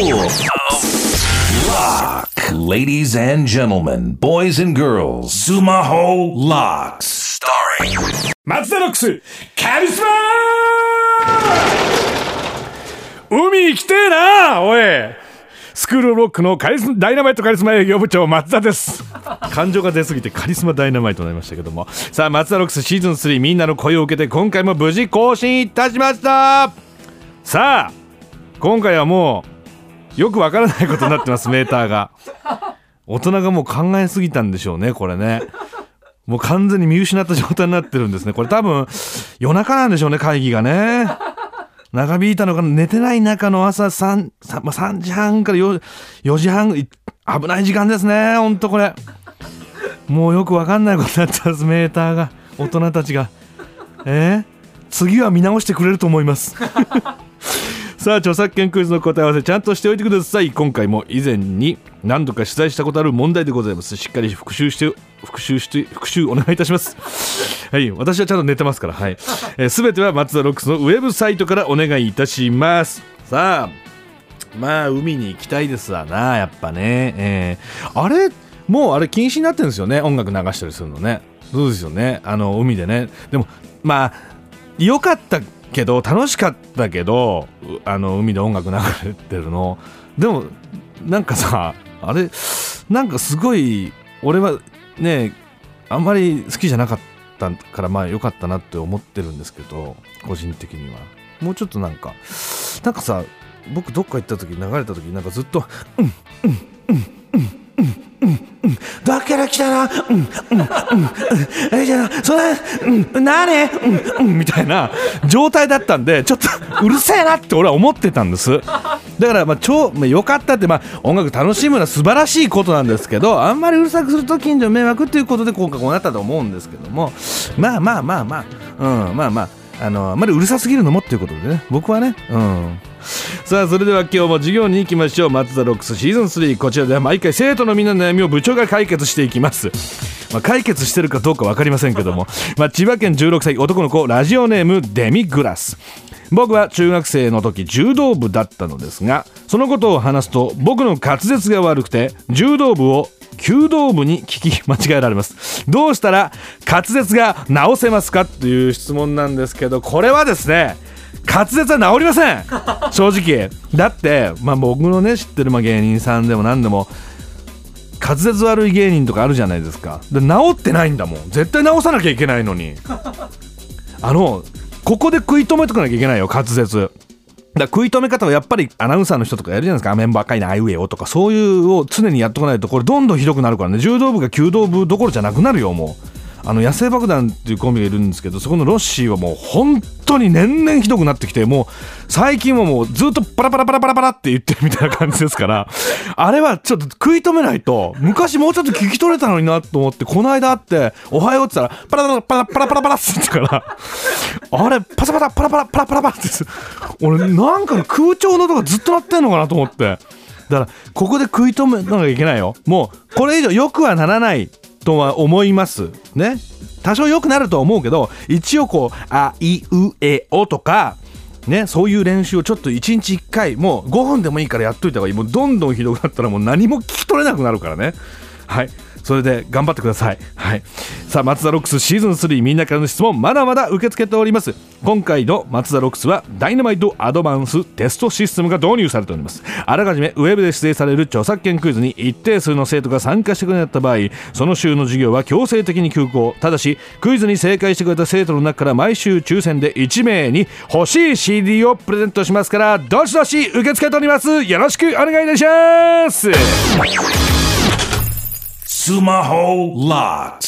Lock. Ladies and gentlemen, boys and girls, Sumaho Locks. Starring 松田ロックスカリスマ海行きてえなおいスクールロックのカリスマダイナマイトカリスマ営業部長松田です。感情が出すぎてカリスマダイナマイトになりましたけども。さあ松田ロックスシーズン3みんなの声を受けて今回も無事更新いたしました。さあ今回はもうよくわからないことになってますメーターが。大人がもう考えすぎたんでしょうねこれね。もう完全に見失った状態になってるんですね。これ多分夜中なんでしょうね、会議がね。長引いたのか寝てない中の朝 3, 3, 3時半から 4, 4時半危ない時間ですねほんとこれ。もうよくわかんないことになっちゃうんですメーターが。大人たちが。えー、次は見直してくれると思います。さあ著作権クイズの答え合わせちゃんとしておいてください。今回も以前に何度か取材したことある問題でございます。しっかり復習して復習して復習お願いいたします。はい。私はちゃんと寝てますから。はい。えー、ては松田ロックスのウェブサイトからお願いいたします。さあまあ海に行きたいですわな。やっぱね。えー、あれ？もうあれ禁止になってるんですよね。音楽流したりするのね。そうですよね。あの海でね。でもまあ良かったけど楽しかったけどあの海で音楽流れてるの。でもなんかさあれなんかすごい俺はねあんまり好きじゃなかったからまあ良かったなって思ってるんですけど個人的には。もうちょっとなんかなんかさ僕どっか行った時流れた時なんかずっと「うんうんうんから来たな、うん、うん、うん、えじゃあ、それ、うん、なね、うん、うん、みたいな状態だったんで、ちょっとうるせえなって俺は思ってたんです。だから、まあ、超、まあ、良かったって、まあ、音楽楽しむのは素晴らしいことなんですけど、あんまりうるさくすると近所迷惑っていうことで今回こうなったと思うんですけども、まあまあまあまあ、うん、まあまあ、あの、あまりうるさすぎるのもっていうことでね、僕はね、うん。さあそれでは今日も授業に行きましょう。松田ロックスシーズン3こちらでは毎回生徒のみんなの悩みを部長が解決していきます。まあ、解決してるかどうか分かりませんけども、まあ、千葉県16歳男の子ラジオネームデミグラス。僕は中学生の時柔道部だったのですがそのことを話すと僕の滑舌が悪くて柔道部を弓道部に聞き間違えられます。どうしたら滑舌が直せますか？という質問なんですけどこれはですね滑舌は治りません。正直。だって、まあ、僕のね知ってるま芸人さんでも何でも滑舌悪い芸人とかあるじゃないですか。で治ってないんだもん。絶対治さなきゃいけないのに。あのここで食い止めとかなきゃいけないよ滑舌。だ食い止め方はやっぱりアナウンサーの人とかやるじゃないですか、アメンバーかいな、あいうえおとか、そういうを常にやっとかないと、これどんどんひどくなるからね、柔道部が弓道部どころじゃなくなるよ、もう。あの野生爆弾っていうコンビがいるんですけどそこのロッシーはもう本当に年々ひどくなってきてもう最近はもうずっとパラパラパラパラパラって言ってるみたいな感じですからあれはちょっと食い止めないと昔もうちょっと聞き取れたのになと思ってこの間会って「おはよう」って言ったらパラパラパラパラパラパラって言ってからあれパサパサパラパラパラパラパラって俺なんか空調の音がずっと鳴ってんのかなと思って。だからここで食い止めなきゃいけないよもうこれ以上よくはならないとは思います。ね。多少良くなるとは思うけど一応こう「あいうえお」とかね、そういう練習をちょっと1日1回もう5分でもいいからやっといた方がいい。もうどんどんひどくなったらもう何も聞き取れなくなるからね。はい。それで頑張ってください、はい、さあ松田ロックスシーズン3みんなからの質問まだまだ受け付けております。今回の松田ロックスはダイナマイトアドバンステストシステムが導入されております。あらかじめウェブで指定される著作権クイズに一定数の生徒が参加してくれた場合その週の授業は強制的に休校。ただしクイズに正解してくれた生徒の中から毎週抽選で1名に欲しい CD をプレゼントしますからどしどし受け付けております。よろしくお願いいたします。Sumaho Locked.